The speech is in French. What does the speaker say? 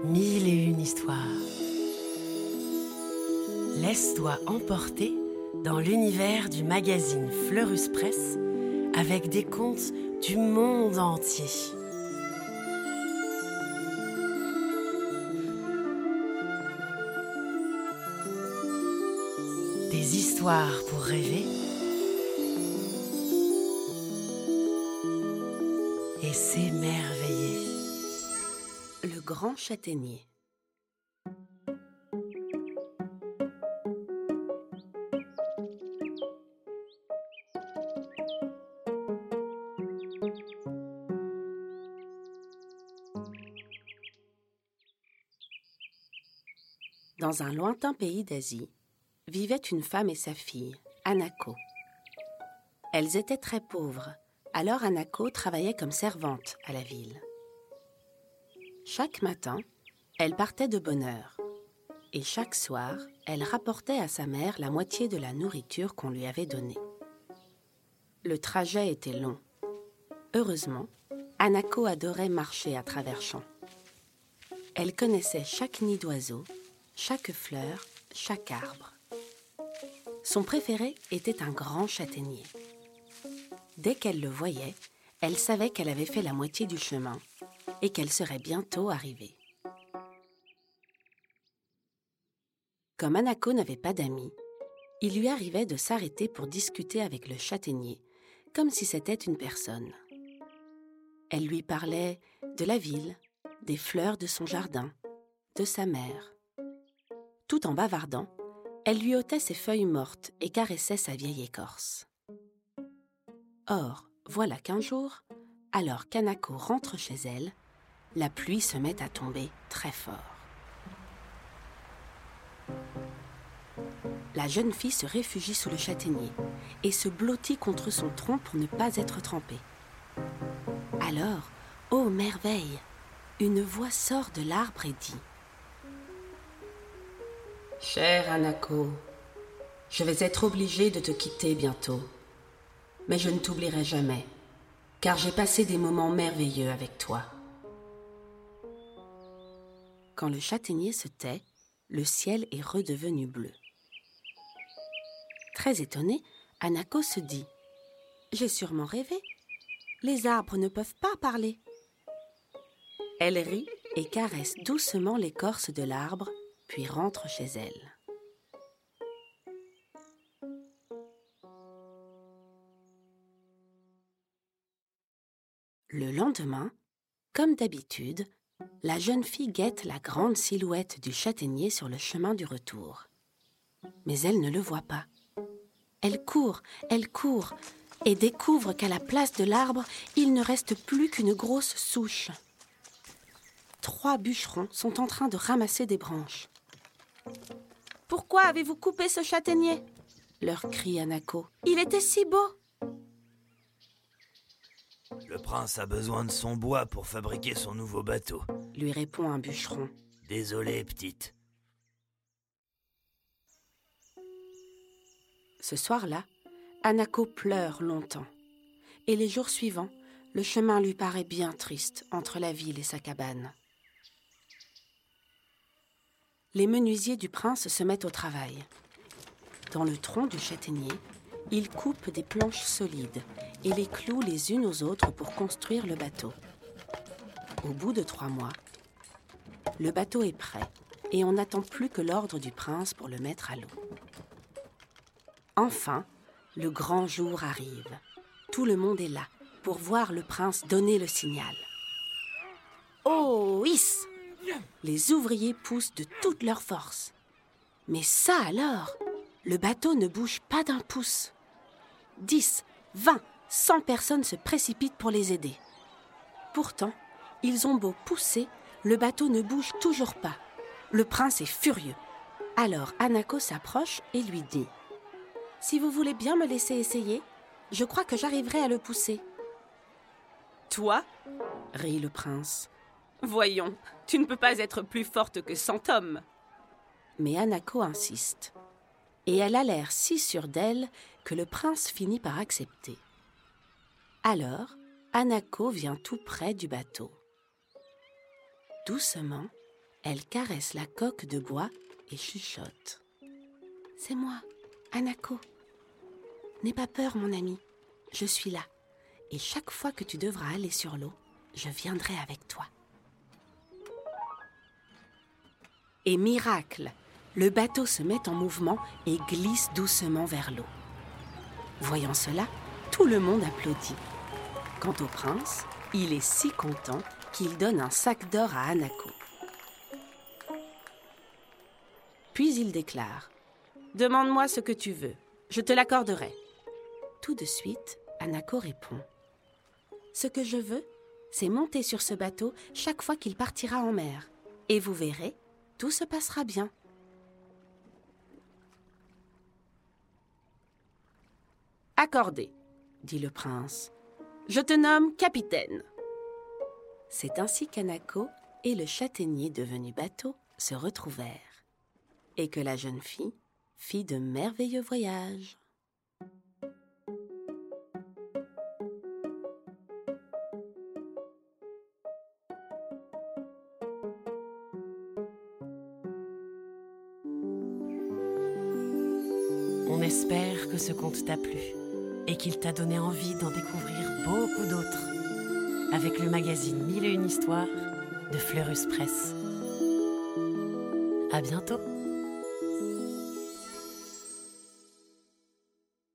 Mille et une histoires. Laisse-toi emporter dans l'univers du magazine Fleurus Press avec des contes du monde entier. Des histoires pour rêver et s'émerveiller. Grand châtaignier. Dans un lointain pays d'Asie, vivaient une femme et sa fille, Anako. Elles étaient très pauvres, alors Anako travaillait comme servante à la ville. Chaque matin, elle partait de bonne heure, et chaque soir, elle rapportait à sa mère la moitié de la nourriture qu'on lui avait donnée. Le trajet était long. Heureusement, Anako adorait marcher à travers champs. Elle connaissait chaque nid d'oiseau, chaque fleur, chaque arbre. Son préféré était un grand châtaignier. Dès qu'elle le voyait, elle savait qu'elle avait fait la moitié du chemin et qu'elle serait bientôt arrivée. Comme Anako n'avait pas d'amis, il lui arrivait de s'arrêter pour discuter avec le châtaignier, comme si c'était une personne. Elle lui parlait de la ville, des fleurs de son jardin, de sa mère. Tout en bavardant, elle lui ôtait ses feuilles mortes et caressait sa vieille écorce. Or, voilà qu'un jour, alors qu'Anako rentre chez elle, la pluie se met à tomber très fort. La jeune fille se réfugie sous le châtaignier et se blottit contre son tronc pour ne pas être trempée. Alors, ô merveille, une voix sort de l'arbre et dit Chère Anako, je vais être obligée de te quitter bientôt, mais je ne t'oublierai jamais, car j'ai passé des moments merveilleux avec toi. Quand le châtaignier se tait, le ciel est redevenu bleu. Très étonnée, Anako se dit J'ai sûrement rêvé. Les arbres ne peuvent pas parler. Elle rit et caresse doucement l'écorce de l'arbre, puis rentre chez elle. Le lendemain, comme d'habitude, la jeune fille guette la grande silhouette du châtaignier sur le chemin du retour. Mais elle ne le voit pas. Elle court, elle court, et découvre qu'à la place de l'arbre, il ne reste plus qu'une grosse souche. Trois bûcherons sont en train de ramasser des branches. Pourquoi avez-vous coupé ce châtaignier? leur crie Anako. Il était si beau. Le prince a besoin de son bois pour fabriquer son nouveau bateau, lui répond un bûcheron. Désolé, petite. Ce soir-là, Anako pleure longtemps. Et les jours suivants, le chemin lui paraît bien triste entre la ville et sa cabane. Les menuisiers du prince se mettent au travail. Dans le tronc du châtaignier, ils coupent des planches solides et les clouent les unes aux autres pour construire le bateau. Au bout de trois mois, le bateau est prêt et on n'attend plus que l'ordre du prince pour le mettre à l'eau. Enfin, le grand jour arrive. Tout le monde est là pour voir le prince donner le signal. Oh, hiss Les ouvriers poussent de toute leur force. Mais ça alors? Le bateau ne bouge pas d'un pouce. Dix, vingt, cent personnes se précipitent pour les aider. Pourtant, ils ont beau pousser, le bateau ne bouge toujours pas. Le prince est furieux. Alors Anako s'approche et lui dit Si vous voulez bien me laisser essayer, je crois que j'arriverai à le pousser. Toi? rit le prince. Voyons, tu ne peux pas être plus forte que cent hommes. Mais Anako insiste. Et elle a l'air si sûre d'elle que le prince finit par accepter. Alors, Anako vient tout près du bateau. Doucement, Elle caresse la coque de bois et chuchote. C'est moi, Anako. N'aie pas peur, mon ami. Je suis là. Et chaque fois que tu devras aller sur l'eau, je viendrai avec toi. Et miracle, le bateau se met en mouvement et glisse doucement vers l'eau. Voyant cela, tout le monde applaudit. Quant au prince, il est si content qu'il donne un sac d'or à Anako. Puis il déclare Demande-moi ce que tu veux, je te l'accorderai. Tout de suite, Anako répond Ce que je veux, c'est monter sur ce bateau chaque fois qu'il partira en mer. Et vous verrez, tout se passera bien. Accordé, dit le prince. Je te nomme capitaine. C'est ainsi qu'Anako et le châtaignier devenu bateau se retrouvèrent, et que la jeune fille fit de merveilleux voyages. On espère que ce conte t'a plu et qu'il t'a donné envie d'en découvrir beaucoup d'autres avec le magazine Mille et une histoires de Fleurus Press. À bientôt!